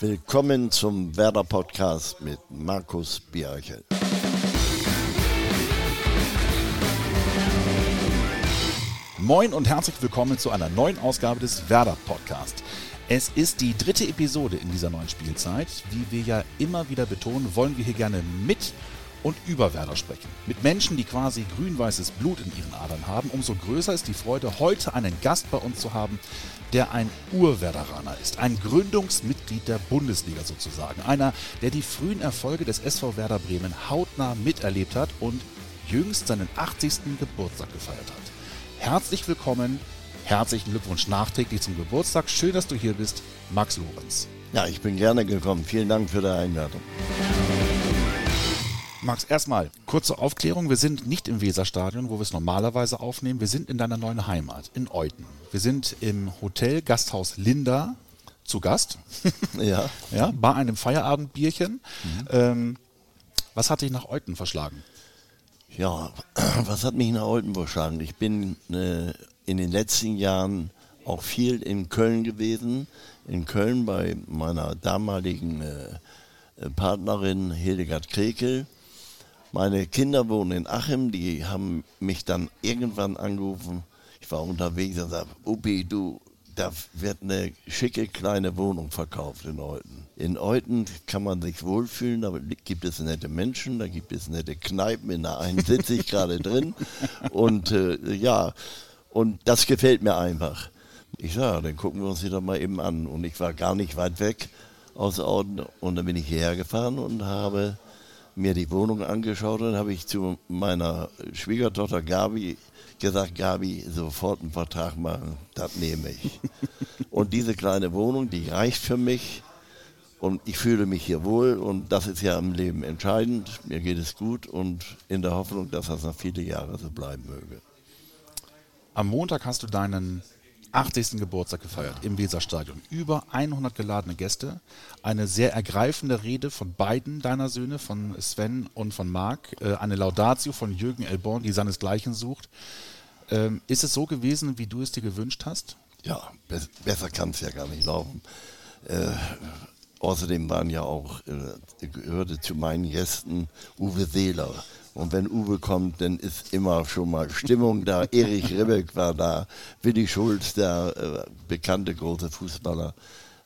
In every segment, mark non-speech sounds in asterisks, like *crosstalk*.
Willkommen zum Werder Podcast mit Markus Bierchel. Moin und herzlich willkommen zu einer neuen Ausgabe des Werder Podcast. Es ist die dritte Episode in dieser neuen Spielzeit. Wie wir ja immer wieder betonen, wollen wir hier gerne mit und über Werder sprechen. Mit Menschen, die quasi grün-weißes Blut in ihren Adern haben. Umso größer ist die Freude, heute einen Gast bei uns zu haben, der ein Urwerderaner ist. Ein Gründungsmitglied der Bundesliga sozusagen. Einer, der die frühen Erfolge des SV Werder Bremen hautnah miterlebt hat und jüngst seinen 80. Geburtstag gefeiert hat. Herzlich willkommen, herzlichen Glückwunsch nachträglich zum Geburtstag. Schön, dass du hier bist, Max Lorenz. Ja, ich bin gerne gekommen. Vielen Dank für die Einladung. Max, erstmal kurze Aufklärung. Wir sind nicht im Weserstadion, wo wir es normalerweise aufnehmen. Wir sind in deiner neuen Heimat, in Euten. Wir sind im Hotel Gasthaus Linda zu Gast. *laughs* Ja. *laughs* ja bei einem Feierabendbierchen. Mhm. Ähm, was hat dich nach Euten verschlagen? Ja, *clears throat* was hat mich nach Euten verschlagen? Ich bin äh, in den letzten Jahren auch viel in Köln gewesen. In Köln bei meiner damaligen äh, Partnerin Hildegard Krekel. Meine Kinder wohnen in Achim, die haben mich dann irgendwann angerufen. Ich war unterwegs und sagte, Upi, du, da wird eine schicke kleine Wohnung verkauft in Euten. In Euten kann man sich wohlfühlen, da gibt es nette Menschen, da gibt es nette Kneipen, in der einen sitze ich gerade drin. Und äh, ja, und das gefällt mir einfach. Ich sage, dann gucken wir uns die doch mal eben an. Und ich war gar nicht weit weg aus Euten und dann bin ich hierher gefahren und habe mir die Wohnung angeschaut und habe ich zu meiner Schwiegertochter Gabi gesagt, Gabi, sofort einen Vertrag machen, das nehme ich. *laughs* und diese kleine Wohnung, die reicht für mich und ich fühle mich hier wohl und das ist ja im Leben entscheidend. Mir geht es gut und in der Hoffnung, dass das noch viele Jahre so bleiben möge. Am Montag hast du deinen 80. Geburtstag gefeiert im Weserstadion. Über 100 geladene Gäste. Eine sehr ergreifende Rede von beiden deiner Söhne, von Sven und von Marc. Äh, eine Laudatio von Jürgen Elborn, die seinesgleichen sucht. Ähm, ist es so gewesen, wie du es dir gewünscht hast? Ja, besser kann es ja gar nicht laufen. Äh, außerdem waren ja auch, äh, gehörte zu meinen Gästen Uwe Seeler und wenn Uwe kommt, dann ist immer schon mal Stimmung da. *laughs* Erich Ribbeck war da, Willi Schulz, der äh, bekannte große Fußballer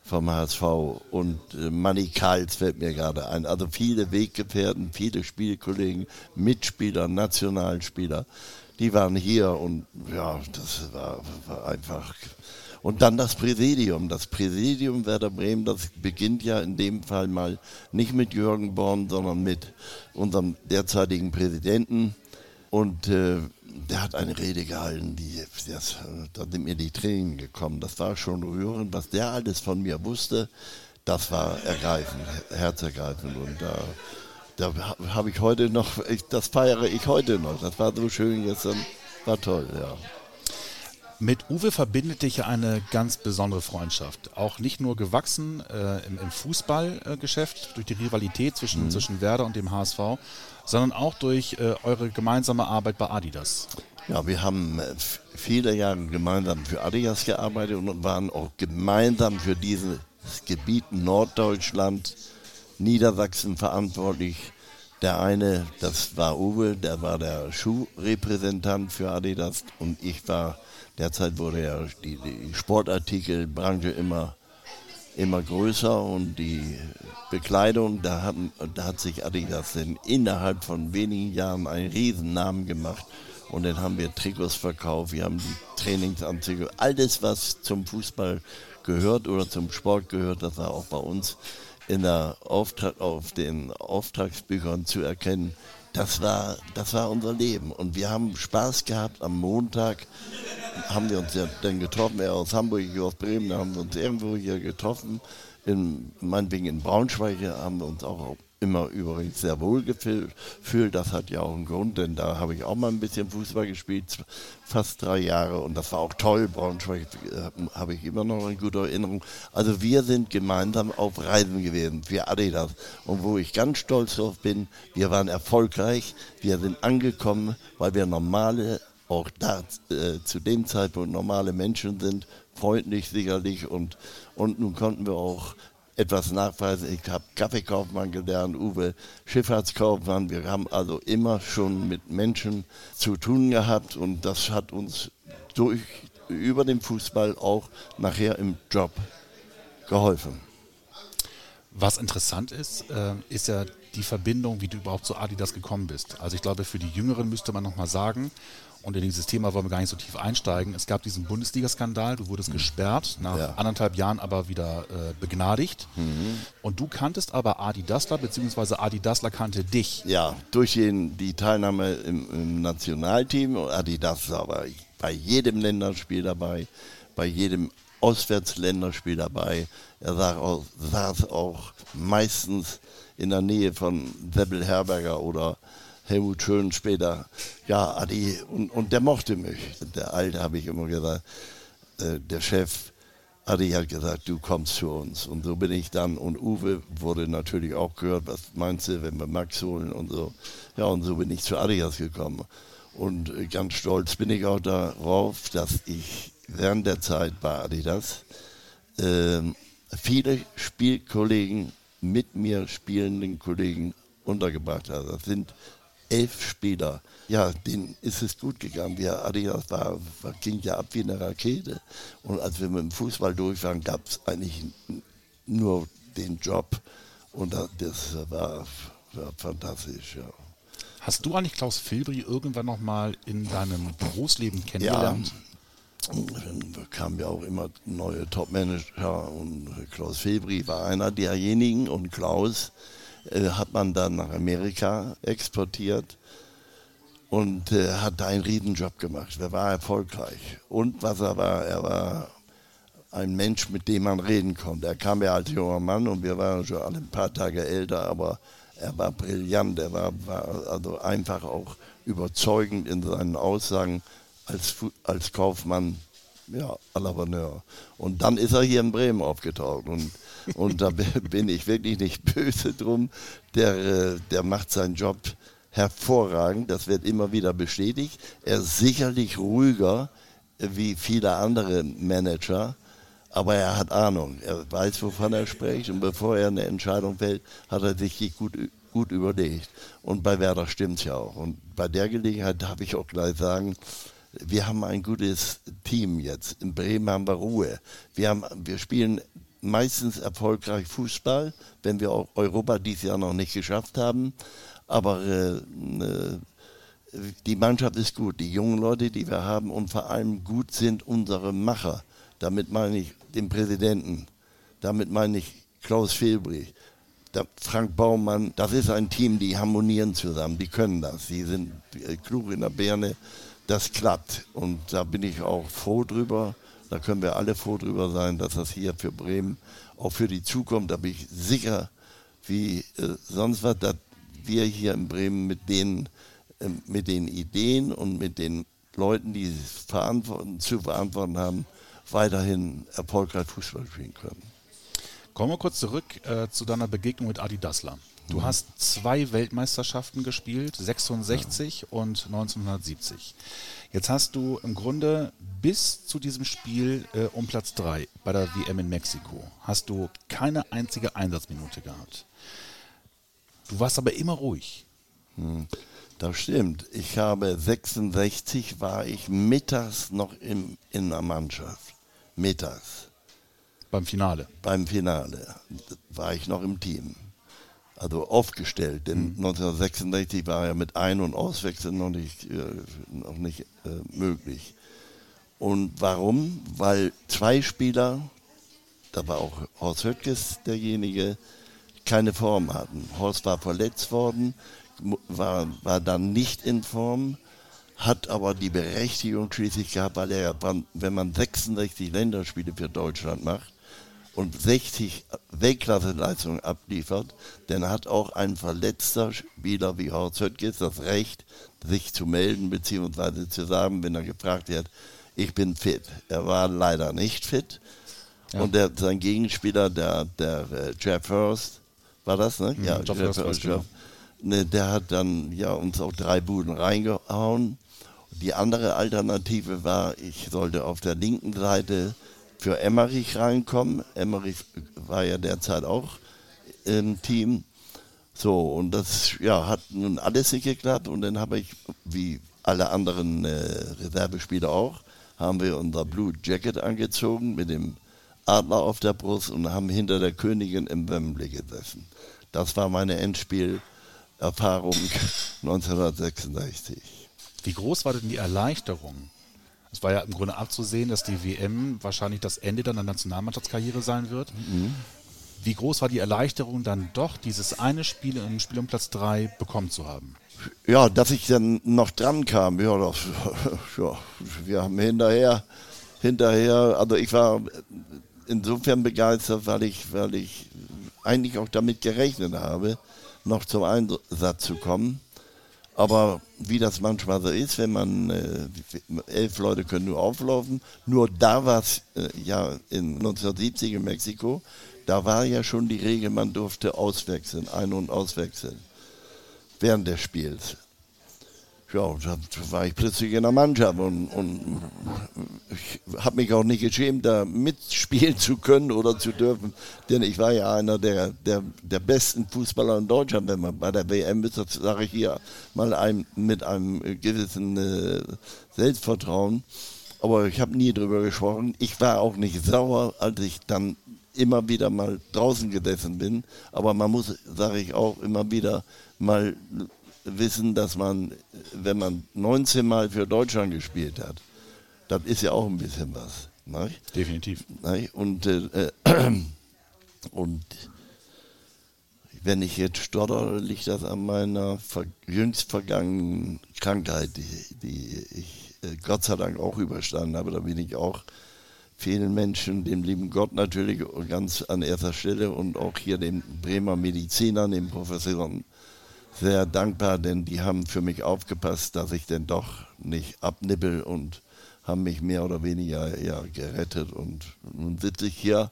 vom HSV und äh, Manny Karls fällt mir gerade ein. Also viele Weggefährten, viele Spielkollegen, Mitspieler, Nationalspieler, die waren hier und ja, das war, war einfach und dann das Präsidium. Das Präsidium Werder Bremen, das beginnt ja in dem Fall mal nicht mit Jürgen Born, sondern mit unserem derzeitigen Präsidenten. Und äh, der hat eine Rede gehalten, die, das, da sind mir die Tränen gekommen. Das war schon rührend, was der alles von mir wusste. Das war ergreifend, herzergreifend. Und da, da habe ich heute noch, ich, das feiere ich heute noch. Das war so schön gestern, war toll, ja. Mit Uwe verbindet dich eine ganz besondere Freundschaft. Auch nicht nur gewachsen äh, im, im Fußballgeschäft durch die Rivalität zwischen, mhm. zwischen Werder und dem HSV, sondern auch durch äh, eure gemeinsame Arbeit bei Adidas. Ja, wir haben äh, viele Jahre gemeinsam für Adidas gearbeitet und waren auch gemeinsam für dieses Gebiet Norddeutschland, Niedersachsen verantwortlich. Der eine, das war Uwe, der war der Schuhrepräsentant für Adidas und ich war Derzeit wurde ja die, die Sportartikelbranche immer, immer größer und die Bekleidung, da, haben, da hat sich Adidas denn innerhalb von wenigen Jahren einen Riesennamen gemacht. Und dann haben wir Trikots verkauft, wir haben die Trainingsanzüge, alles was zum Fußball gehört oder zum Sport gehört, das war auch bei uns in der Auftrag, auf den Auftragsbüchern zu erkennen das war, das war unser Leben. Und wir haben Spaß gehabt. Am Montag haben wir uns ja dann getroffen, er aus Hamburg, ich aus Bremen, da haben wir uns irgendwo hier getroffen. In, meinetwegen in Braunschweig haben wir uns auch immer übrigens sehr wohl gefühlt. Das hat ja auch einen Grund, denn da habe ich auch mal ein bisschen Fußball gespielt, fast drei Jahre und das war auch toll. Braunschweig äh, habe ich immer noch eine gute Erinnerung. Also wir sind gemeinsam auf Reisen gewesen für Adidas und wo ich ganz stolz drauf bin, wir waren erfolgreich, wir sind angekommen, weil wir normale, auch da äh, zu dem Zeitpunkt normale Menschen sind, freundlich sicherlich und, und nun konnten wir auch etwas nachweisen. Ich habe Kaffeekaufmann gelernt, Uwe Schifffahrtskaufmann. Wir haben also immer schon mit Menschen zu tun gehabt und das hat uns durch, über den Fußball auch nachher im Job geholfen. Was interessant ist, äh, ist ja die Verbindung, wie du überhaupt zu Adidas gekommen bist. Also ich glaube, für die Jüngeren müsste man nochmal sagen, und in dieses Thema wollen wir gar nicht so tief einsteigen. Es gab diesen Bundesliga-Skandal, du wurdest mhm. gesperrt, nach ja. anderthalb Jahren aber wieder äh, begnadigt. Mhm. Und du kanntest aber Adi Dassler, beziehungsweise Adi Dassler kannte dich. Ja, durch den, die Teilnahme im, im Nationalteam. Adi Dassler war bei jedem Länderspiel dabei, bei jedem Auswärtsländerspiel dabei. Er saß auch, saß auch meistens in der Nähe von Seppel Herberger oder Helmut Schön später, ja, Adi, und, und der mochte mich. Der Alte habe ich immer gesagt, äh, der Chef, Adi hat gesagt, du kommst zu uns. Und so bin ich dann, und Uwe wurde natürlich auch gehört, was meinst du, wenn wir Max holen und so. Ja, und so bin ich zu Adidas gekommen. Und äh, ganz stolz bin ich auch darauf, dass ich während der Zeit bei Adidas äh, viele Spielkollegen mit mir spielenden Kollegen untergebracht habe. Das sind elf Spieler. Ja, denen ist es gut gegangen. Wir, Adidas war, war, ging ja ab wie eine Rakete. Und als wir mit dem Fußball durch waren, gab es eigentlich nur den Job. Und das war, war fantastisch, ja. Hast du eigentlich Klaus Filbri irgendwann noch mal in deinem Berufsleben kennengelernt? Ja. Dann kamen ja auch immer neue Topmanager und Klaus Filbri war einer derjenigen und Klaus äh, hat man dann nach Amerika exportiert und äh, hat da einen Riesenjob gemacht. Er war erfolgreich. Und was er war, er war ein Mensch, mit dem man reden konnte. Er kam ja als junger Mann und wir waren schon alle ein paar Tage älter, aber er war brillant, er war, war also einfach auch überzeugend in seinen Aussagen als, als Kaufmann ja, à la Bonheur. Und dann ist er hier in Bremen aufgetaucht. Und, und da bin ich wirklich nicht *laughs* böse drum. Der, äh, der macht seinen Job hervorragend. Das wird immer wieder bestätigt. Er ist sicherlich ruhiger wie viele andere Manager. Aber er hat Ahnung. Er weiß, wovon er spricht. Und bevor er eine Entscheidung fällt, hat er sich gut, gut überlegt. Und bei Werder stimmt es ja auch. Und bei der Gelegenheit darf ich auch gleich sagen, wir haben ein gutes Team jetzt. In Bremen haben wir Ruhe. Wir, haben, wir spielen meistens erfolgreich Fußball, wenn wir auch Europa dieses Jahr noch nicht geschafft haben. Aber äh, äh, die Mannschaft ist gut. Die jungen Leute, die wir haben und vor allem gut sind unsere Macher. Damit meine ich den Präsidenten. Damit meine ich Klaus Fehlbrich. Frank Baumann, das ist ein Team, die harmonieren zusammen, die können das. Sie sind äh, klug in der Birne das klappt. Und da bin ich auch froh drüber. Da können wir alle froh drüber sein, dass das hier für Bremen auch für die Zukunft, da bin ich sicher, wie äh, sonst was, dass wir hier in Bremen mit den, äh, mit den Ideen und mit den Leuten, die es verantworten, zu verantworten haben, weiterhin erfolgreich Fußball spielen können. Kommen wir kurz zurück äh, zu deiner Begegnung mit Adi Dassler. Du mhm. hast zwei Weltmeisterschaften gespielt, 66 ja. und 1970. Jetzt hast du im Grunde bis zu diesem Spiel äh, um Platz 3 bei der WM in Mexiko, hast du keine einzige Einsatzminute gehabt. Du warst aber immer ruhig. Hm, das stimmt. Ich habe 66 war ich mittags noch im, in der Mannschaft. Mittags. Beim Finale. Beim Finale war ich noch im Team also aufgestellt. Denn mhm. 1966 war ja mit Ein- und Auswechseln noch nicht, äh, noch nicht äh, möglich. Und warum? Weil zwei Spieler, da war auch Horst Höttges derjenige, keine Form hatten. Horst war verletzt worden, war, war dann nicht in Form, hat aber die Berechtigung schließlich gehabt, weil er, wenn man 66 Länderspiele für Deutschland macht, und 60 Weltklasseleistungen abliefert, dann hat auch ein verletzter Spieler wie Horst Höttges das Recht, sich zu melden bzw. zu sagen, wenn er gefragt wird, ich bin fit. Er war leider nicht fit. Ja. Und der, sein Gegenspieler, der, der äh, Jeff Hurst, war das, ne? Mhm, ja, Jeff, Jeff Hurst, genau. ne, der hat dann ja, uns auch drei Buden reingehauen. Die andere Alternative war, ich sollte auf der linken Seite für Emmerich reinkommen. Emmerich war ja derzeit auch im Team. So, und das ja, hat nun alles nicht geklappt. Und dann habe ich, wie alle anderen äh, Reservespieler auch, haben wir unser Blue Jacket angezogen mit dem Adler auf der Brust und haben hinter der Königin im Wembley gesessen. Das war meine Endspielerfahrung *laughs* 1966. Wie groß war denn die Erleichterung? Es war ja im Grunde abzusehen, dass die WM wahrscheinlich das Ende deiner Nationalmannschaftskarriere sein wird. Mhm. Wie groß war die Erleichterung, dann doch dieses eine Spiel im Spiel um Platz 3 bekommen zu haben? Ja, dass ich dann noch dran kam, ja, das, *laughs* ja, wir haben hinterher, hinterher, also ich war insofern begeistert, weil ich, weil ich eigentlich auch damit gerechnet habe, noch zum Einsatz zu kommen. Aber wie das manchmal so ist, wenn man äh, elf Leute können nur auflaufen, nur da war es äh, ja in 1970 in Mexiko, da war ja schon die Regel, man durfte auswechseln, ein- und auswechseln während des Spiels ja, da war ich plötzlich in der Mannschaft und, und ich habe mich auch nicht geschämt, da mitspielen zu können oder zu dürfen, denn ich war ja einer der, der, der besten Fußballer in Deutschland, wenn man bei der WM ist, das sage ich hier mal einem, mit einem gewissen äh, Selbstvertrauen. Aber ich habe nie drüber gesprochen. Ich war auch nicht sauer, als ich dann immer wieder mal draußen gesessen bin. Aber man muss, sage ich auch, immer wieder mal wissen, dass man, wenn man 19 Mal für Deutschland gespielt hat, das ist ja auch ein bisschen was. Ne? Definitiv. Ne? Und, äh, *clears throat* und wenn ich jetzt stotter, liegt das an meiner jüngst vergangenen Krankheit, die, die ich äh, Gott sei Dank auch überstanden habe. Da bin ich auch vielen Menschen, dem lieben Gott natürlich ganz an erster Stelle und auch hier den Bremer Medizinern, den Professoren sehr dankbar, denn die haben für mich aufgepasst, dass ich denn doch nicht abnippel und haben mich mehr oder weniger ja, gerettet. Und nun sitze ich hier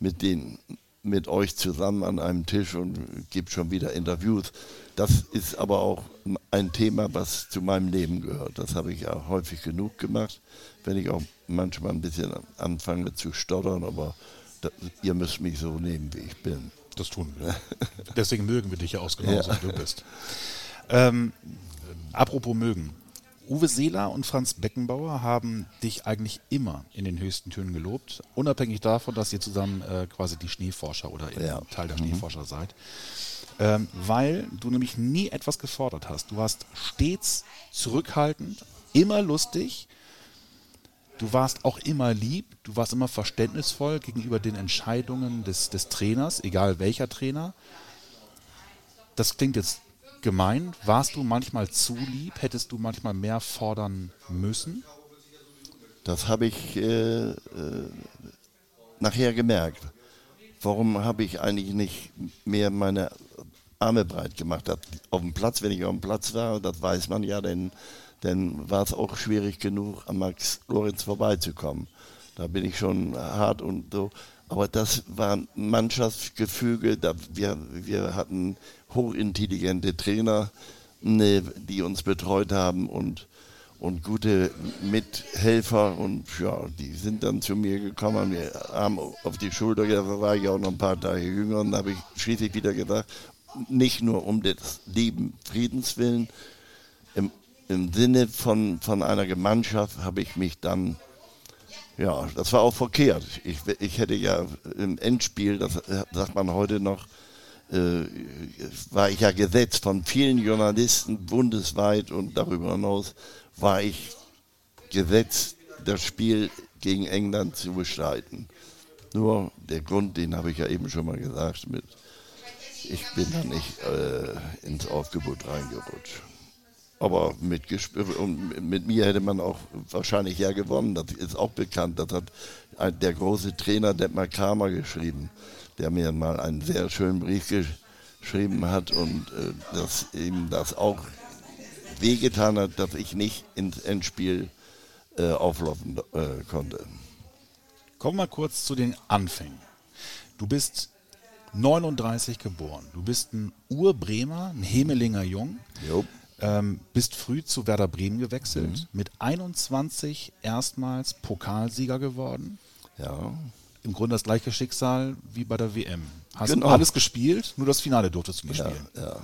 mit, den, mit euch zusammen an einem Tisch und gebe schon wieder Interviews. Das ist aber auch ein Thema, was zu meinem Leben gehört. Das habe ich ja häufig genug gemacht, wenn ich auch manchmal ein bisschen anfange zu stottern, aber das, ihr müsst mich so nehmen, wie ich bin. Das tun wir. *laughs* Deswegen mögen wir dich ja ausgenommen, ja. wie du bist. *laughs* Ähm, apropos mögen. Uwe Seeler und Franz Beckenbauer haben dich eigentlich immer in den höchsten Tönen gelobt, unabhängig davon, dass ihr zusammen äh, quasi die Schneeforscher oder ja. Teil der mhm. Schneeforscher seid. Ähm, weil du nämlich nie etwas gefordert hast. Du warst stets zurückhaltend, immer lustig Du warst auch immer lieb, du warst immer verständnisvoll gegenüber den Entscheidungen des, des Trainers, egal welcher Trainer. Das klingt jetzt gemein. Warst du manchmal zu lieb? Hättest du manchmal mehr fordern müssen? Das habe ich äh, äh, nachher gemerkt. Warum habe ich eigentlich nicht mehr meine Arme breit gemacht? Auf dem Platz, wenn ich auf dem Platz war, das weiß man ja, denn dann war es auch schwierig genug, an Max Lorenz vorbeizukommen. Da bin ich schon hart und so. Aber das war Mannschaftsgefüge. Da wir, wir hatten hochintelligente Trainer, ne, die uns betreut haben und, und gute Mithelfer. Und ja, die sind dann zu mir gekommen, haben auf die Schulter, da war ich auch noch ein paar Tage jünger. Und da habe ich schließlich wieder gesagt, nicht nur um des lieben Friedens willen, im Sinne von, von einer Gemeinschaft habe ich mich dann, ja, das war auch verkehrt. Ich, ich hätte ja im Endspiel, das sagt man heute noch, äh, war ich ja gesetzt von vielen Journalisten bundesweit und darüber hinaus war ich gesetzt, das Spiel gegen England zu bestreiten. Nur der Grund, den habe ich ja eben schon mal gesagt, mit ich bin da nicht äh, ins Aufgebot reingerutscht. Aber mit, mit mir hätte man auch wahrscheinlich ja gewonnen. Das ist auch bekannt. Das hat der große Trainer Detmar Kramer geschrieben, der mir mal einen sehr schönen Brief geschrieben hat und äh, dass ihm das auch wehgetan hat, dass ich nicht ins Endspiel äh, auflaufen äh, konnte. Kommen wir kurz zu den Anfängen. Du bist 39 geboren. Du bist ein Urbremer, ein Hemelinger Jung. Jo. Ähm, bist früh zu Werder Bremen gewechselt, mhm. mit 21 erstmals Pokalsieger geworden. Ja. Im Grunde das gleiche Schicksal wie bei der WM. Hast Genau. alles gespielt, nur das Finale durftest du nicht Ja, spielen. ja.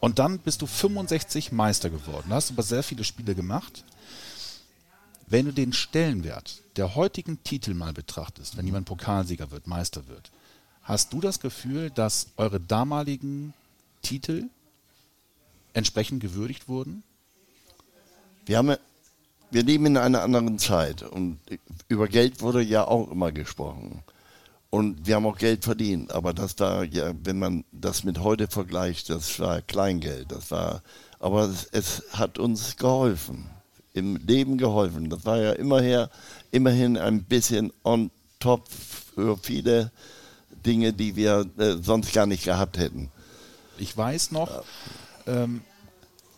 Und dann bist du 65 Meister geworden. Da hast aber sehr viele Spiele gemacht. Wenn du den Stellenwert der heutigen Titel mal betrachtest, wenn jemand Pokalsieger wird, Meister wird, hast du das Gefühl, dass eure damaligen Titel entsprechend gewürdigt wurden? Wir, haben, wir leben in einer anderen Zeit und über Geld wurde ja auch immer gesprochen. Und wir haben auch Geld verdient, aber das war ja, wenn man das mit heute vergleicht, das war Kleingeld. Das war, aber es, es hat uns geholfen, im Leben geholfen. Das war ja immerher, immerhin ein bisschen on top für viele Dinge, die wir äh, sonst gar nicht gehabt hätten. Ich weiß noch, ähm,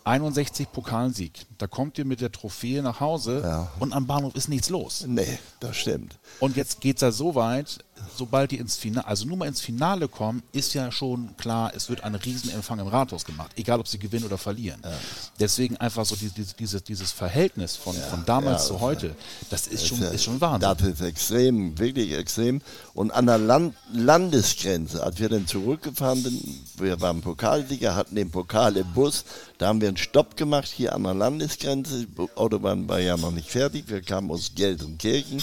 61 Pokalsieg. Da kommt ihr mit der Trophäe nach Hause Ja. und am Bahnhof ist nichts los. Nee, das stimmt. Und jetzt geht es ja so weit, sobald die ins Finale, also nur mal ins Finale kommen, ist ja schon klar, es wird ein Riesenempfang im Rathaus gemacht, egal ob sie gewinnen oder verlieren. Deswegen einfach so dieses, dieses, dieses Verhältnis von, von damals ja, zu heute, das ist schon, Das, ist schon Wahnsinn. Das ist extrem, wirklich extrem. Und an der Land Landesgrenze, als wir dann zurückgefahren sind, wir waren Pokalsieger, hatten den Pokal im Bus, da haben wir einen Stopp gemacht hier an der Landesgrenze. Die Autobahn war ja noch nicht fertig, wir kamen aus Gelsenkirchen.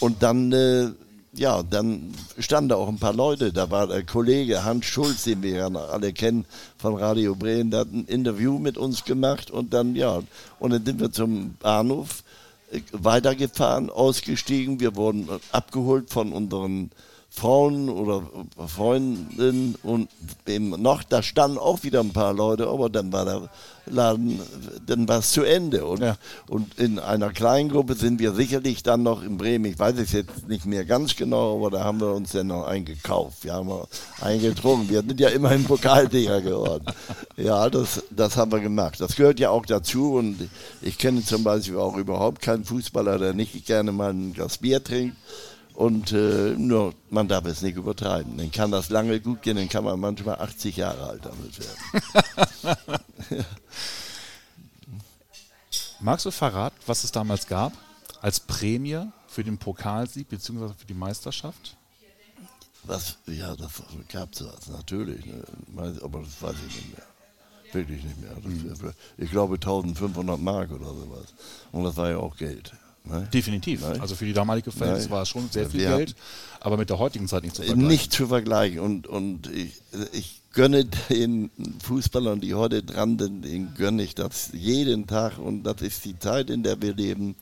Und dann, äh, ja, dann standen da auch ein paar Leute. Da war der Kollege Hans Schulz, den wir ja noch alle kennen von Radio Bremen, der hat ein Interview mit uns gemacht und dann, ja, und dann sind wir zum Bahnhof äh, weitergefahren, ausgestiegen. Wir wurden äh, abgeholt von unseren Frauen oder Freundinnen und eben noch, da standen auch wieder ein paar Leute, aber dann war der Laden, dann war es zu Ende. Und, Ja. und in einer kleinen Gruppe sind wir sicherlich dann noch in Bremen, ich weiß es jetzt nicht mehr ganz genau, aber da haben wir uns dann noch eingekauft. Wir haben eingetrunken. Wir sind ja immerhin Pokalsieger geworden. *laughs* Ja, das, das haben wir gemacht. Das gehört ja auch dazu und ich kenne zum Beispiel auch überhaupt keinen Fußballer, der nicht gerne mal ein Glas Bier trinkt. Und äh, nur, man darf es nicht übertreiben. Dann kann das lange gut gehen, dann kann man manchmal 80 Jahre alt damit werden. *laughs* Magst du verraten, was es damals gab als Prämie für den Pokalsieg bzw. für die Meisterschaft? Was, ja, das gab es natürlich, ne? Aber das weiß ich nicht mehr. Wirklich nicht mehr. Das, Ich glaube 1500 Mark oder sowas. Und das war ja auch Geld. Ne? Definitiv. Nein. Also für die damalige Verhältnis Nein. war es schon sehr viel Wir Geld, aber mit der heutigen Zeit nicht zu vergleichen. Nicht zu vergleichen. Und, und ich, ich gönne den Fußballern, die heute dran sind, denen gönne ich das jeden Tag. Und das ist die Zeit, in der wir leben.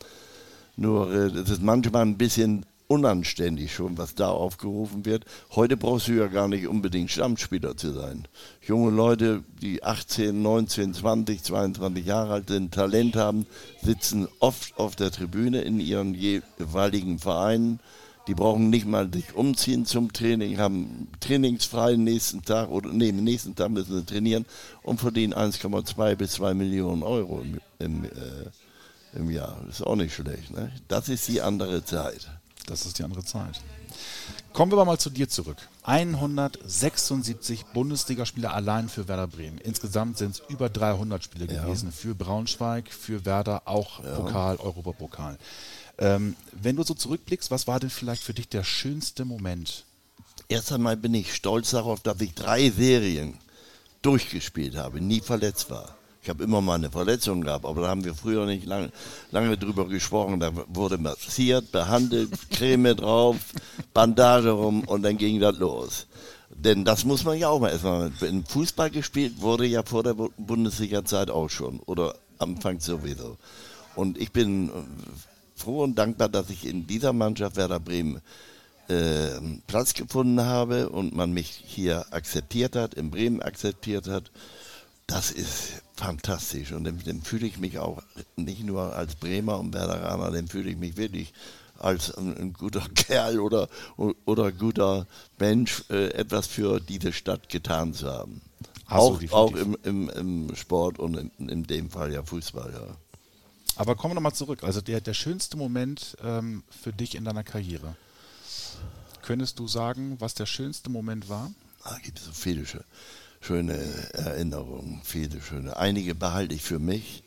Nur äh, es ist manchmal ein bisschen unanständig schon, was da aufgerufen wird. Heute brauchst du ja gar nicht unbedingt Stammspieler zu sein. Junge Leute, die 18, 19, 20, 22 Jahre alt sind, Talent haben, sitzen oft auf der Tribüne in ihren jeweiligen Vereinen. Die brauchen nicht mal sich umziehen zum Training, haben trainingsfrei den nächsten Tag oder nee, nächsten Tag müssen sie trainieren und verdienen 1,2 bis 2 Millionen Euro im, im, äh, im Jahr. Ist auch nicht schlecht. Ne? Das ist die andere Zeit. Das ist die andere Zeit. Kommen wir aber mal zu dir zurück. 176 Bundesligaspiele allein für Werder Bremen. Insgesamt sind es über 300 Spiele gewesen für Braunschweig, für Werder, auch Pokal, Europapokal. Ähm, wenn du so zurückblickst, was war denn vielleicht für dich der schönste Moment? Erst einmal bin ich stolz darauf, dass ich drei Serien durchgespielt habe, nie verletzt war. Ich habe immer mal eine Verletzung gehabt, aber da haben wir früher nicht lange, lange drüber gesprochen. Da wurde massiert, behandelt, *laughs* Creme drauf, Bandage rum und dann ging das los. Denn das muss man ja auch mal erstmal. Wenn Fußball gespielt wurde ja vor der Bu- Bundesliga-Zeit auch schon oder Anfang sowieso. Und ich bin äh, froh und dankbar, dass ich in dieser Mannschaft Werder Bremen äh, Platz gefunden habe und man mich hier akzeptiert hat, in Bremen akzeptiert hat. Das ist fantastisch und dem, dem fühle ich mich auch nicht nur als Bremer und Werderaner, dem fühle ich mich wirklich als ein, ein guter *laughs* Kerl oder, oder guter Mensch, äh, etwas für diese Stadt getan zu haben. Du auch definitiv. auch im, im, im Sport und in, in dem Fall ja Fußball, ja. Aber kommen wir nochmal zurück. Also der, der schönste Moment ähm, für dich in deiner Karriere. Könntest du sagen, was der schönste Moment war? Da gibt es so viele schö- schöne Erinnerungen, viele schöne. Einige behalte ich für mich,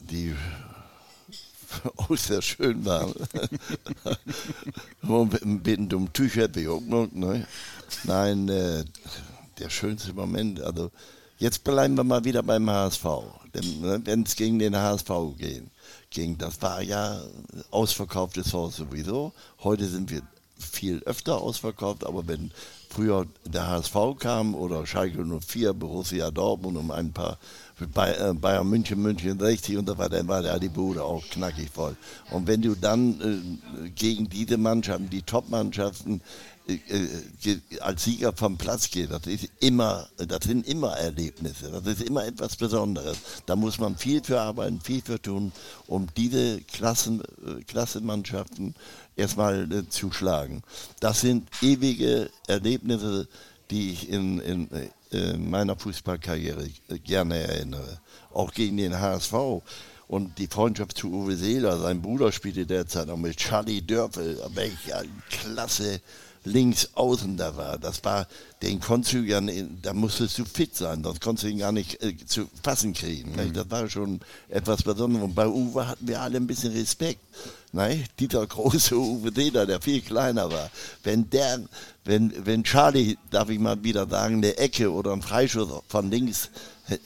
die *laughs* auch sehr schön war. und mit dem Tücher gejuckt, ne? Nein, äh, der schönste Moment, also jetzt bleiben wir mal wieder beim HSV. Ne, Wenn es gegen den HSV ging, das war ja ausverkauftes Haus sowieso. Heute sind wir viel öfter ausverkauft, aber wenn früher der HSV kam oder Schalke 04, Borussia Dortmund um ein paar äh, Bayern München, München 60 und da war, dann war da die Bude auch knackig voll. Und wenn du dann äh, gegen diese Mannschaften, die Top-Mannschaften, äh, äh, als Sieger vom Platz geht, das ist immer, das sind immer Erlebnisse, das ist immer etwas Besonderes. Da muss man viel für arbeiten, viel für tun, um diese Klassen, Klassenmannschaften erstmal äh, zu schlagen. Das sind ewige Erlebnisse, die ich in, in, in meiner Fußballkarriere gerne erinnere. Auch gegen den HSV und die Freundschaft zu Uwe Seeler, sein Bruder spielte derzeit auch mit Charlie Dörfel, welch ein klasse links außen da war. Das war, den konntest du ja, da musstest du fit sein, sonst konntest du ihn gar nicht äh, zu fassen kriegen. Mhm. Das war schon etwas Besonderes. Und bei Uwe hatten wir alle ein bisschen Respekt. Nein, dieser große Uwe Deder, der viel kleiner war. Wenn der, wenn, wenn Charlie, darf ich mal wieder sagen, eine Ecke oder ein Freischuss von links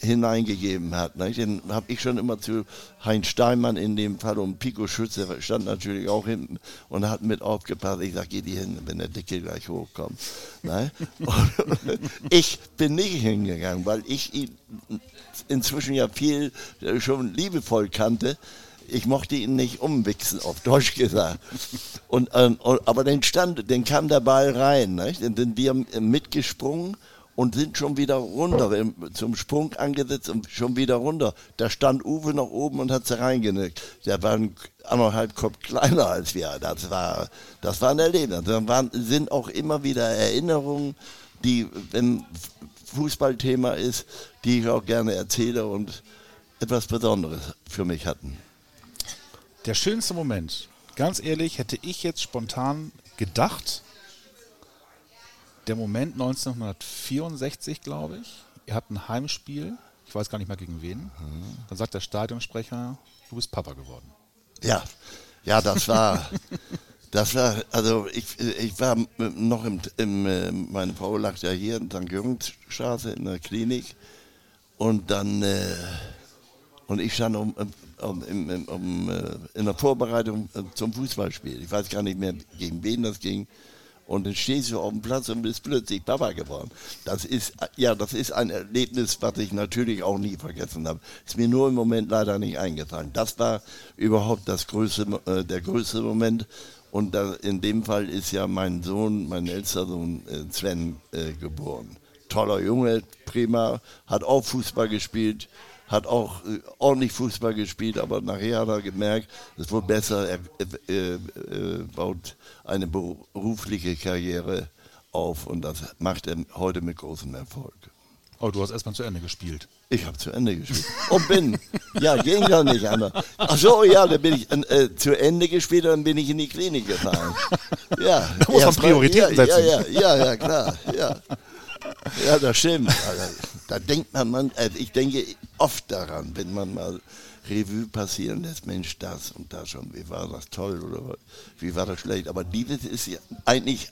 hineingegeben hat. Ne? Den habe ich schon immer zu Heinz Steinmann in dem Fall und Pico Schütze stand natürlich auch hinten und hat mit aufgepasst. Ich sage, geh die hin, wenn der Dicke gleich hochkommt. Ne? ich bin nicht hingegangen, weil ich ihn inzwischen ja viel äh, schon liebevoll kannte. Ich mochte ihn nicht umwichsen, auf Deutsch gesagt. Und, ähm, aber dann stand, dann kam der Ball rein. Ne? Dann sind wir mitgesprungen und sind schon wieder runter, zum Sprung angesetzt und schon wieder runter. Da stand Uwe noch oben und hat sie reingenickt. Der war ein anderthalb Kopf kleiner als wir. Das war, das war ein Erlebnis. Da waren, sind auch immer wieder Erinnerungen, die, wenn Fußballthema ist, die ich auch gerne erzähle und etwas Besonderes für mich hatten. Der schönste Moment, ganz ehrlich, hätte ich jetzt spontan gedacht, der Moment 1964, glaube ich. Ihr habt ein Heimspiel, ich weiß gar nicht mehr gegen wen. Mhm. Dann sagt der Stadionsprecher, du bist Papa geworden. Ja, ja, das war, das war, also ich, ich war noch im, im meine Frau lag ja hier in St. Jürgensstraße in der Klinik und dann, äh, und ich stand um, um, um, um, äh, in der Vorbereitung äh, zum Fußballspiel. Ich weiß gar nicht mehr, gegen wen das ging. Und dann stehst du auf dem Platz und bist plötzlich Papa geworden. Das ist, ja, das ist ein Erlebnis, was ich natürlich auch nie vergessen habe. Ist mir nur im Moment leider nicht eingefallen. Das war überhaupt das größte, äh, der größte Moment. Und da, in dem Fall ist ja mein Sohn, mein ältester Sohn äh, Sven äh, geboren. Toller Junge, prima, hat auch Fußball gespielt, hat auch äh, ordentlich Fußball gespielt, aber nachher hat er gemerkt, es wird besser, er äh, äh, baut eine berufliche Karriere auf und das macht er heute mit großem Erfolg. Oh, du hast erstmal zu Ende gespielt. Ich habe zu Ende gespielt. Und bin. Ja, ging ja nicht anders. Ach so, ja, dann bin ich äh, zu Ende gespielt und dann bin ich in die Klinik gefahren. Ja. *laughs* Da muss man Prioritäten ja, setzen. Ja, ja, ja, ja, klar. Ja, ja das stimmt. *laughs* Da denkt man, man also ich denke oft daran, wenn man mal Revue passieren lässt, Mensch, das und das schon, wie war das toll oder wie war das schlecht. Aber dieses ist ja eigentlich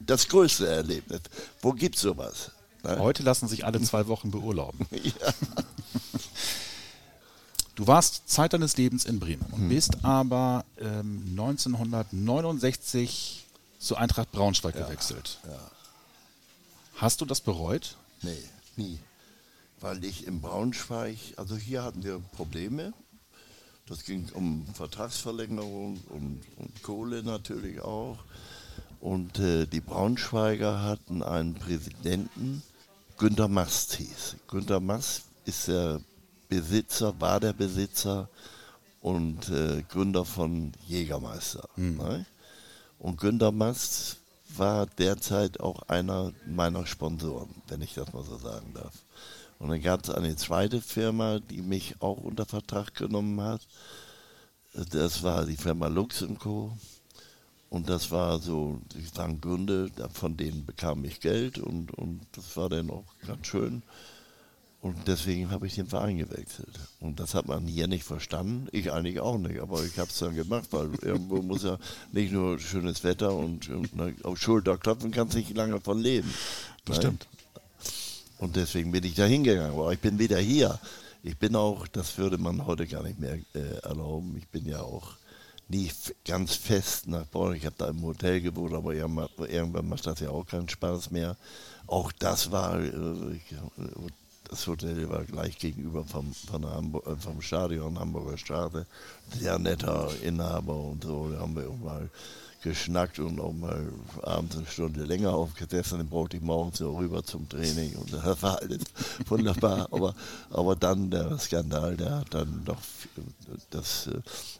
das größte Erlebnis. Wo gibt es sowas? Ne? Heute lassen sich alle zwei Wochen beurlauben. *laughs* ja. *laughs* Du warst Zeit deines Lebens in Bremen und hm. bist aber ähm, 1969 zu Eintracht Braunschweig ja, gewechselt. Ja. Hast du das bereut? Nee, nie weil ich in Braunschweig, also hier hatten wir Probleme. Das ging um Vertragsverlängerung und, und Kohle natürlich auch. Und äh, die Braunschweiger hatten einen Präsidenten, Günter Mast hieß. Günter Mast ist der Besitzer, war der Besitzer und äh, Gründer von Jägermeister. Mhm. Ne? Und Günter Mast war derzeit auch einer meiner Sponsoren, wenn ich das mal so sagen darf. Und dann gab es eine zweite Firma, die mich auch unter Vertrag genommen hat. Das war die Firma Lux Co. Und das war so, ich sagen Gründe, von denen bekam ich Geld und, und das war dann auch ganz schön. Und deswegen habe ich den Verein gewechselt. Und das hat man hier nicht verstanden. Ich eigentlich auch nicht. Aber ich habe es dann gemacht, weil irgendwo *laughs* muss ja nicht nur schönes Wetter und, und ne, auf Schulter klopfen kannst nicht lange von leben. Das ne? stimmt. Und deswegen bin ich da hingegangen. Aber ich bin wieder hier. Ich bin auch, das würde man heute gar nicht mehr äh, erlauben. Ich bin ja auch nie ganz fest nach Bonn. Ich habe da im Hotel gewohnt, aber irgendwann macht das ja auch keinen Spaß mehr. Auch das war, äh, das Hotel war gleich gegenüber vom, Hamburg, äh, vom Stadion Hamburger Straße. Sehr netter Inhaber und so. Da haben wir auch mal geschnackt und auch mal abends eine Stunde länger aufgesessen. Dann brauchte ich morgens so rüber zum Training und das *laughs* war alles wunderbar. Aber, aber dann der Skandal, der hat dann doch das,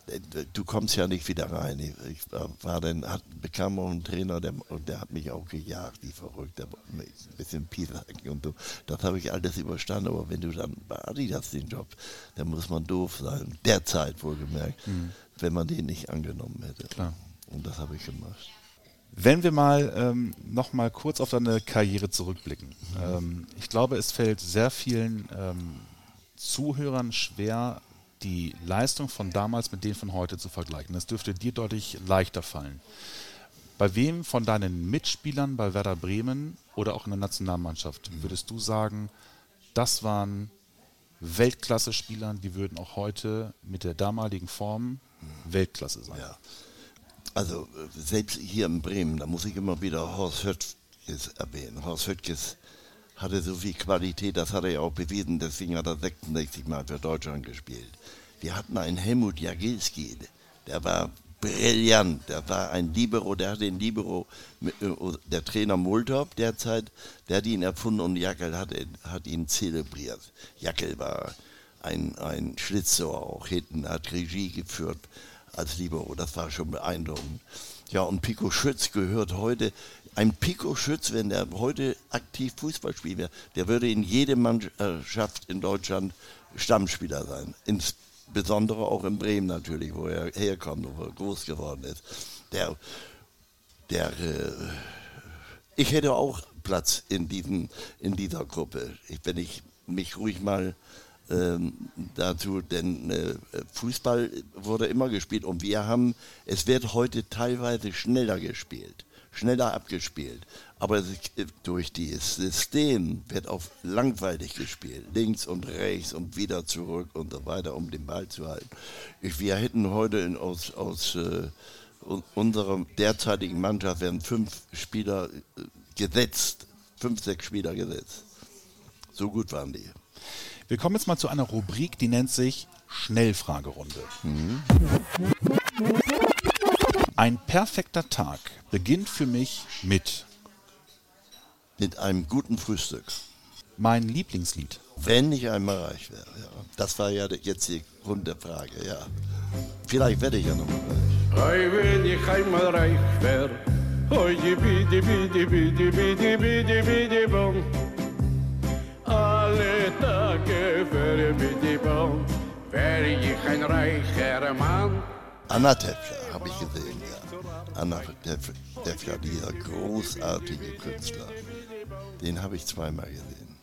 äh, du kommst ja nicht wieder rein. Ich war dann, hat, bekam auch einen Trainer, der, und der hat mich auch gejagt, wie verrückt, der, ein bisschen Piesacken und so. Das habe ich alles überstanden, aber wenn du dann bei Adidas den Job, dann muss man doof sein. Derzeit wohlgemerkt, mhm. wenn man den nicht angenommen hätte. Klar. Und das habe ich gemacht. Wenn wir mal ähm, noch mal kurz auf deine Karriere zurückblicken. Mhm. Ähm, ich glaube, es fällt sehr vielen ähm, Zuhörern schwer, die Leistung von damals mit denen von heute zu vergleichen. Das dürfte dir deutlich leichter fallen. Bei wem von deinen Mitspielern bei Werder Bremen oder auch in der Nationalmannschaft mhm. würdest du sagen, das waren Weltklasse-Spieler, die würden auch heute mit der damaligen Form mhm. Weltklasse sein? Ja. Also selbst hier in Bremen, da muss ich immer wieder Horst Höttges erwähnen. Horst Höttges hatte so viel Qualität, das hat er ja auch bewiesen, deswegen hat er 66 Mal für Deutschland gespielt. Wir hatten einen Helmut Jagielski, der war brillant, der war ein Libero, der hat den Libero, äh, der Trainer Multorp derzeit, der hat ihn erfunden und Jackel hat, hat ihn zelebriert. Jackel war ein, ein Schlitzer auch hinten, hat Regie geführt, als Libero. Das war schon beeindruckend. Ja, und Pico Schütz gehört heute, ein Pico Schütz, wenn der heute aktiv Fußball spielt, der würde in jeder Mannschaft in Deutschland Stammspieler sein. Insbesondere auch in Bremen natürlich, wo er herkommt, wo er groß geworden ist. Der, der, äh, ich hätte auch Platz in, diesen, in dieser Gruppe, wenn ich mich ruhig mal ähm, dazu, denn äh, Fußball wurde immer gespielt und wir haben, es wird heute teilweise schneller gespielt, schneller abgespielt, aber durch das System wird auch langweilig gespielt, links und rechts und wieder zurück und so weiter, um den Ball zu halten. Ich, wir hätten heute in, aus, aus äh, unserer derzeitigen Mannschaft werden fünf Spieler äh, gesetzt, fünf, sechs Spieler gesetzt. So gut waren die. Wir kommen jetzt mal zu einer Rubrik, die nennt sich Schnellfragerunde. Mhm. Ein perfekter Tag beginnt für mich mit mit einem guten Frühstück. Mein Lieblingslied. Wenn ich einmal reich wäre. Ja. Das war ja jetzt die Grund der Frage, ja. Vielleicht werde ich ja noch mal reich. wenn ich einmal reich wäre. Alle Tage mit die Baum, wäre ich ein reicher Mann. Anna Tefler habe ich gesehen, ja. Anna Tefler, dieser großartige Künstler. Den habe ich zweimal gesehen.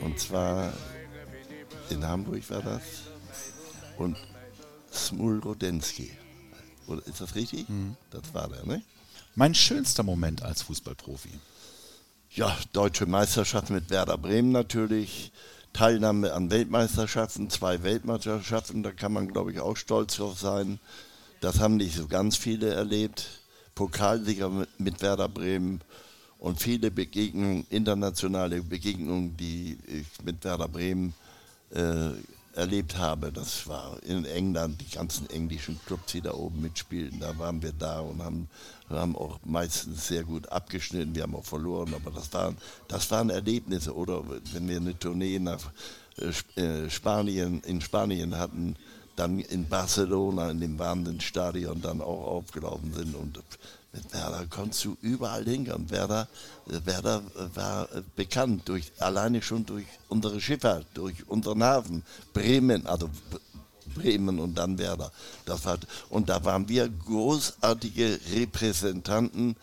Und zwar in Hamburg war das und Smulrodensky. Ist das richtig? Mhm. Das war der, ne? Mein schönster Moment als Fußballprofi. Ja, deutsche Meisterschaften mit Werder Bremen natürlich. Teilnahme an Weltmeisterschaften, zwei Weltmeisterschaften, da kann man, glaube ich, auch stolz drauf sein. Das haben nicht so ganz viele erlebt. Pokalsieger mit, mit Werder Bremen und viele Begegnungen, internationale Begegnungen, die ich mit Werder Bremen äh, erlebt habe. Das war in England, die ganzen englischen Clubs, die da oben mitspielten. Da waren wir da und haben, haben auch meistens sehr gut abgeschnitten. Wir haben auch verloren, aber das waren, das waren Erlebnisse. Oder wenn wir eine Tournee nach äh, äh, Spanien, in Spanien hatten, dann in Barcelona, in dem Wahnsinnsstadion dann auch aufgelaufen sind und mit Werder konntest du überall hingehen. Werder, Werder war bekannt, durch, alleine schon durch unsere Schifffahrt, durch unseren Hafen. Bremen, also Bremen und dann Werder. Das war, und da waren wir großartige Repräsentanten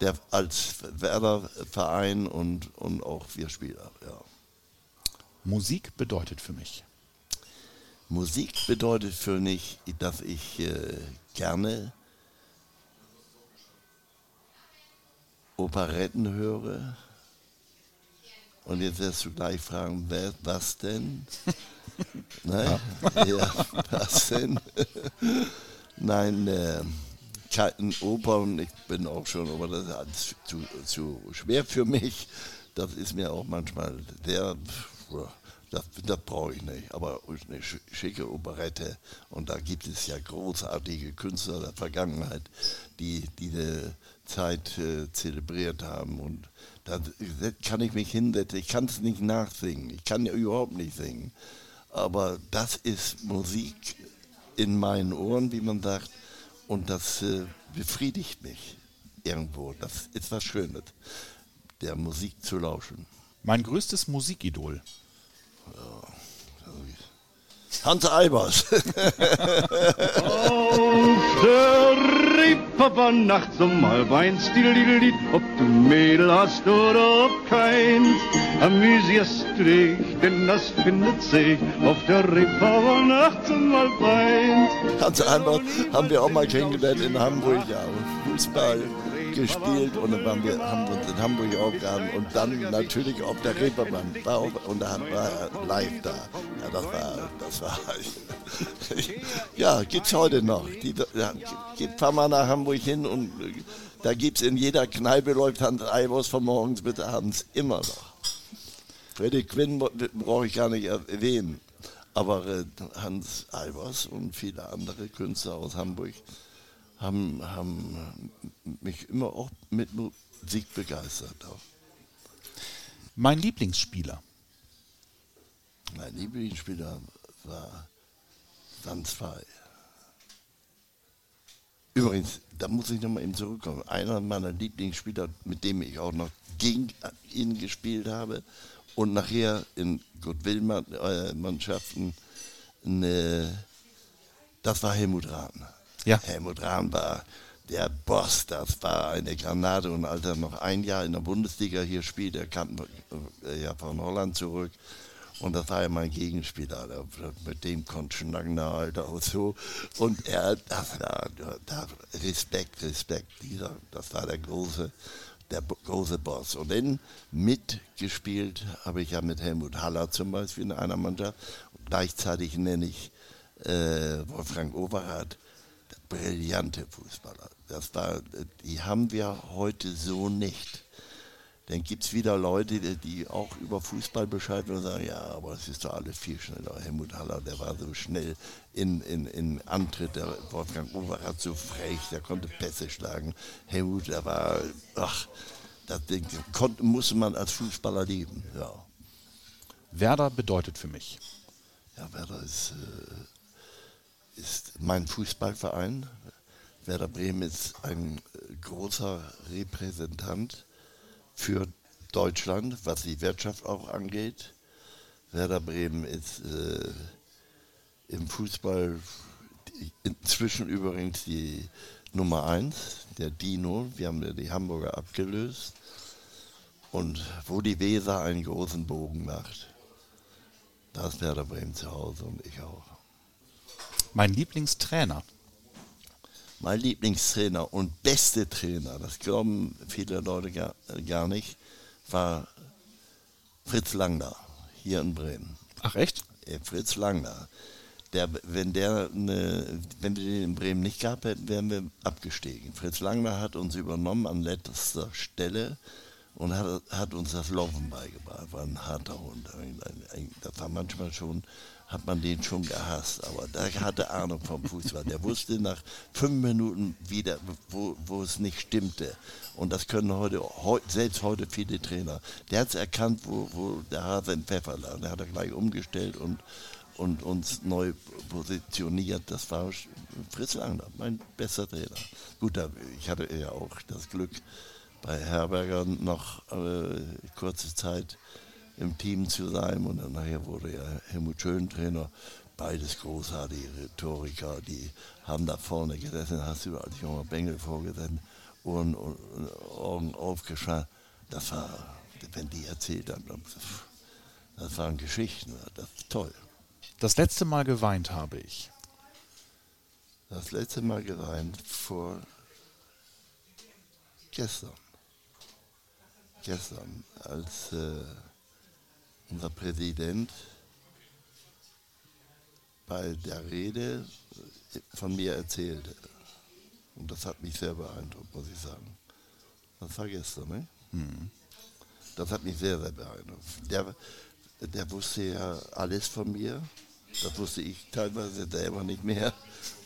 der, als Werder-Verein und, und auch wir Spieler. Ja. Musik bedeutet für mich. Musik bedeutet für mich, dass ich äh, gerne Operetten höre. Und jetzt wirst du gleich fragen, wer, was denn? *laughs* ne? ja. ja, was denn? *laughs* Nein, äh, kalten Opern, ich bin auch schon, aber das ist zu, zu schwer für mich. Das ist mir auch manchmal sehr, das, das brauche ich nicht. Aber eine schicke Operette, und da gibt es ja großartige Künstler der Vergangenheit, die diese Zeit äh, zelebriert haben. Und da kann ich mich hinsetzen. Ich kann es nicht nachsingen. Ich kann ja überhaupt nicht singen. Aber das ist Musik in meinen Ohren, wie man sagt. Und das äh, befriedigt mich irgendwo. Das ist was Schönes, der Musik zu lauschen. Mein größtes Musikidol. Ja, Hans Albers. *laughs* *laughs* Reeperbahn nachts um halb eins, Lied, ob du Mädel hast oder ob keins. Amüsierst du dich, denn das findet sich auf der Reeperbahn nachts um halb eins. Hans haben wir auch mal kennengelernt in Hamburg, ja. Fußball gespielt und dann waren wir, haben uns in Hamburg aufgehauen und dann natürlich auf der Reeperbahn auch, und da war live da. Ja, das war, das war, *laughs* *laughs* ja, gibt's heute noch. Die, ja, fahr mal nach Hamburg hin und da gibt's in jeder Kneipe läuft Hans Albers von morgens bis abends immer noch. Freddie Quinn brauche ich gar nicht erwähnen. Aber äh, Hans Albers und viele andere Künstler aus Hamburg haben, haben mich immer auch mit Musik begeistert. Mein Lieblingsspieler? Mein Lieblingsspieler war 2. Übrigens, da muss ich nochmal eben zurückkommen. Einer meiner Lieblingsspieler, mit dem ich auch noch gegen ihn gespielt habe und nachher in Goodwill-Mannschaften, das war Helmut Rahn. Ja. Helmut Rahn war der Boss, das war eine Granate und als er noch ein Jahr in der Bundesliga hier spielt, er kam äh, ja von Holland zurück und das war ja mein Gegenspieler, mit dem konnte ich schnacken, Alter, und so. Und er, das war, das, Respekt, Respekt, dieser, das war der große, der große Boss. Und dann mitgespielt habe ich ja mit Helmut Haller zum Beispiel in einer Mannschaft. Gleichzeitig nenne ich äh, Wolfgang Overath brillante Fußballer. Das war, die haben wir heute so nicht. Dann gibt es wieder Leute, die auch über Fußball Bescheid und sagen, ja, aber es ist doch alles viel schneller. Helmut Haller, der war so schnell in, in, in Antritt, der Wolfgang Overath so frech, der konnte Pässe schlagen. Helmut, der war, ach, das Ding, konnte, musste man als Fußballer lieben, ja. Werder bedeutet für mich. Ja, Werder ist... Äh, ist mein Fußballverein. Werder Bremen ist ein äh, großer Repräsentant für Deutschland, was die Wirtschaft auch angeht. Werder Bremen ist äh, im Fußball inzwischen übrigens die Nummer eins, der Dino. Wir haben die Hamburger abgelöst. Und wo die Weser einen großen Bogen macht, da ist Werder Bremen zu Hause und ich auch. Mein Lieblingstrainer. Mein Lieblingstrainer und beste Trainer, das glauben viele Leute gar, gar nicht, war Fritz Langner hier in Bremen. Ach echt? Fritz Langner. Der, wenn, der eine, wenn wir den in Bremen nicht gehabt hätten, wären wir abgestiegen. Fritz Langner hat uns übernommen an letzter Stelle und hat, hat uns das Laufen beigebracht. War ein harter Hund. Das war manchmal schon hat man den schon gehasst. Aber da hatte Ahnung vom Fußball. Der wusste nach fünf Minuten wieder, wo, wo es nicht stimmte. Und das können heute, selbst heute viele Trainer. Der hat es erkannt, wo, wo der Hase im Pfeffer lag. Der hat er gleich umgestellt und, und uns neu positioniert. Das war Fritz Langner, mein bester Trainer. Gut, ich hatte ja auch das Glück, bei Herberger noch äh, kurze Zeit im Team zu sein. Und dann nachher wurde ja Helmut Schön Trainer. Beides großartige Rhetoriker, die haben da vorne gesessen, hast du als junger Bengel vorgesessen, Ohren und Augen aufgeschlagen. Das war, wenn die erzählt haben, Das waren Geschichten, das ist toll. Das letzte Mal geweint habe ich. Das letzte Mal geweint vor gestern. Gestern, als äh, unser Präsident bei der Rede von mir erzählte. Und das hat mich sehr beeindruckt, muss ich sagen. Das war gestern, ne? Mhm. Das hat mich sehr, sehr beeindruckt. Der, der wusste ja alles von mir. Das wusste ich teilweise selber nicht mehr.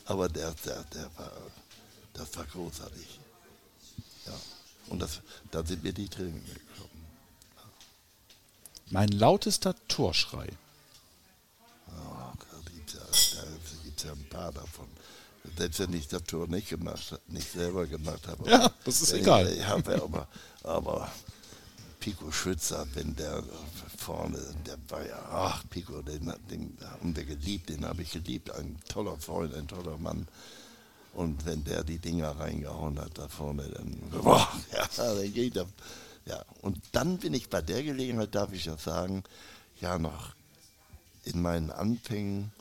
Aber der, der, der war, das war großartig. Ja. Und das, da sind mir die Tränen gekommen. Mein lautester Torschrei. Oh, da gibt es ja, ja ein paar davon selbst wenn ich das Tor nicht gemacht nicht selber gemacht habe. Ja, das ist egal. Ich, habe aber, aber Pico Schützer, wenn der vorne, der war ja, ach, Pico, den, den haben wir geliebt, den habe ich geliebt, ein toller Freund, ein toller Mann. Und wenn der die Dinger reingehauen hat da vorne, dann, *laughs* boah, ja, dann geht er. Ja, und dann bin ich bei der Gelegenheit, darf ich ja sagen, ja, noch in meinen Anfängen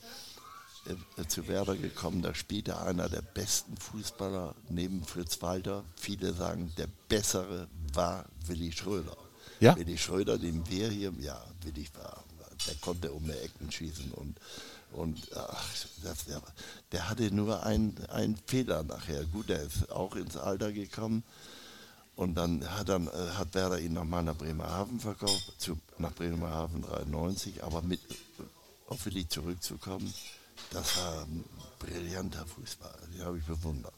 äh, zu Werder gekommen, da spielte einer der besten Fußballer neben Fritz Walter. Viele sagen, der bessere war Willi Schröder. Ja? Willi Schröder, den wir hier, ja, Willi war, der konnte um die Ecken schießen und, und ach, das, der, der hatte nur einen, einen Fehler nachher. Gut, der ist auch ins Alter gekommen. Und dann hat, dann, äh, hat Werder ihn nochmal nach Bremerhaven verkauft, zu, nach Bremerhaven 93, aber mit, auf Willi zurückzukommen, das war ein brillanter Fußball, den habe ich bewundert.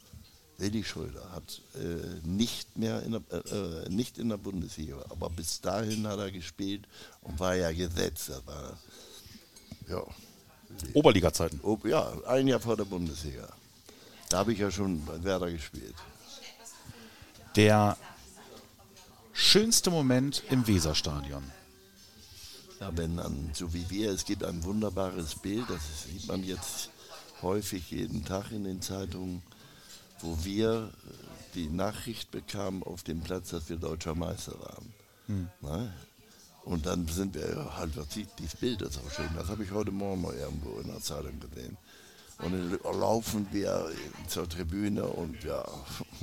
Willi Schröder hat äh, nicht mehr in der, äh, äh, nicht in der Bundesliga, aber bis dahin hat er gespielt und war ja gesetzt. Das war, ja, Oberliga-Zeiten. Ja, ein Jahr vor der Bundesliga. Da habe ich ja schon bei Werder gespielt. Der schönste Moment im Weserstadion. Ja, wenn dann, so wie wir, es gibt ein wunderbares Bild, das sieht man jetzt häufig jeden Tag in den Zeitungen, wo wir die Nachricht bekamen auf dem Platz, dass wir deutscher Meister waren. Hm. Und dann sind wir, halt, was sieht, dieses Bild ist auch schön, das habe ich heute Morgen mal irgendwo in der Zeitung gesehen. Und dann laufen wir zur Tribüne und ja,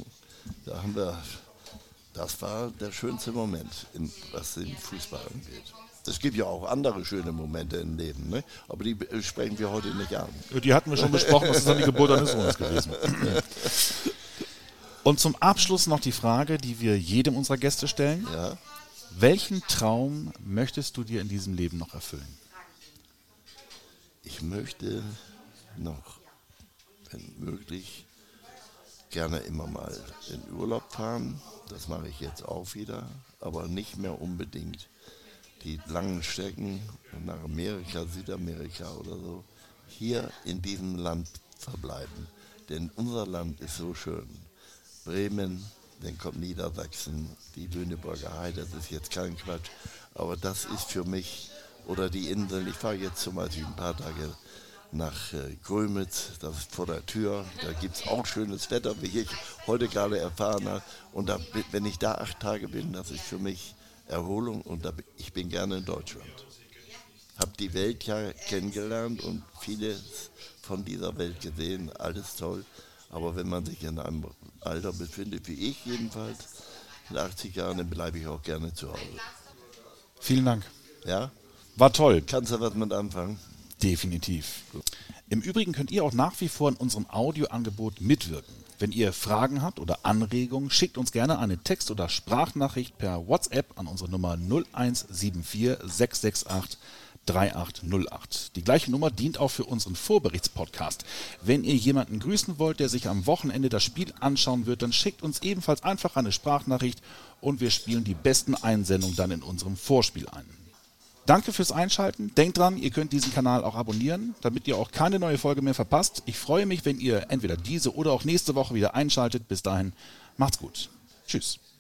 *laughs* da haben wir, das war der schönste Moment, in, was den Fußball angeht. Es gibt ja auch andere schöne Momente im Leben, ne? aber die sprechen wir heute nicht an. Die hatten wir schon besprochen, das ist dann die Geburt eines Sohnes gewesen. *laughs* Und zum Abschluss noch die Frage, die wir jedem unserer Gäste stellen. Ja. Welchen Traum möchtest du dir in diesem Leben noch erfüllen? Ich möchte noch, wenn möglich, gerne immer mal in Urlaub fahren. Das mache ich jetzt auch wieder, aber nicht mehr unbedingt die langen Strecken nach Amerika, Südamerika oder so, hier in diesem Land verbleiben. Denn unser Land ist so schön. Bremen, dann kommt Niedersachsen, die Lüneburger Heide, das ist jetzt kein Quatsch, aber das ist für mich, oder die Inseln, ich fahre jetzt zum Beispiel ein paar Tage nach äh, Grömitz, das ist vor der Tür, da gibt es auch schönes Wetter, wie ich heute gerade erfahren habe. Und da, wenn ich da acht Tage bin, das ist für mich Erholung und ich bin gerne in Deutschland. Habe die Welt ja kennengelernt und vieles von dieser Welt gesehen, alles toll. Aber wenn man sich in einem Alter befindet, wie ich jedenfalls, in 80 Jahren, dann bleibe ich auch gerne zu Hause. Vielen Dank. Ja? War toll. Kannst du was mit anfangen? Definitiv. Im Übrigen könnt ihr auch nach wie vor in unserem Audioangebot mitwirken. Wenn ihr Fragen habt oder Anregungen, schickt uns gerne eine Text- oder Sprachnachricht per WhatsApp an unsere Nummer 0174 668 3808. Die gleiche Nummer dient auch für unseren Vorberichtspodcast. Wenn ihr jemanden grüßen wollt, der sich am Wochenende das Spiel anschauen wird, dann schickt uns ebenfalls einfach eine Sprachnachricht und wir spielen die besten Einsendungen dann in unserem Vorspiel ein. Danke fürs Einschalten. Denkt dran, ihr könnt diesen Kanal auch abonnieren, damit ihr auch keine neue Folge mehr verpasst. Ich freue mich, wenn ihr entweder diese oder auch nächste Woche wieder einschaltet. Bis dahin, macht's gut. Tschüss.